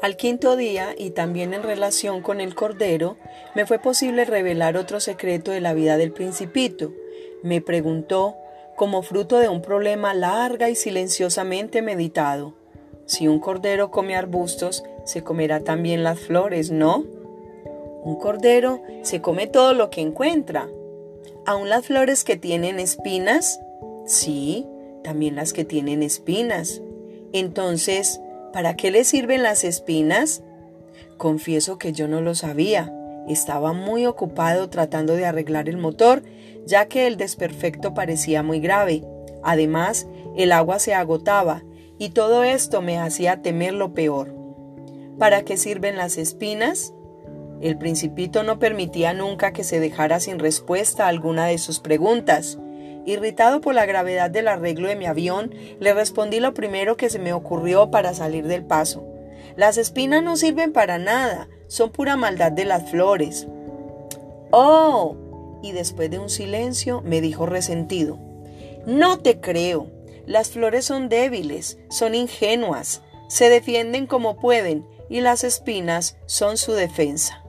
Al quinto día, y también en relación con el Cordero, me fue posible revelar otro secreto de la vida del principito. Me preguntó, como fruto de un problema larga y silenciosamente meditado, si un cordero come arbustos, se comerá también las flores, ¿no? Un cordero se come todo lo que encuentra. ¿Aún las flores que tienen espinas? Sí, también las que tienen espinas. Entonces, ¿Para qué le sirven las espinas? Confieso que yo no lo sabía. Estaba muy ocupado tratando de arreglar el motor, ya que el desperfecto parecía muy grave. Además, el agua se agotaba, y todo esto me hacía temer lo peor. ¿Para qué sirven las espinas? El principito no permitía nunca que se dejara sin respuesta alguna de sus preguntas. Irritado por la gravedad del arreglo de mi avión, le respondí lo primero que se me ocurrió para salir del paso. Las espinas no sirven para nada, son pura maldad de las flores. ¡Oh! Y después de un silencio me dijo resentido. No te creo. Las flores son débiles, son ingenuas, se defienden como pueden y las espinas son su defensa.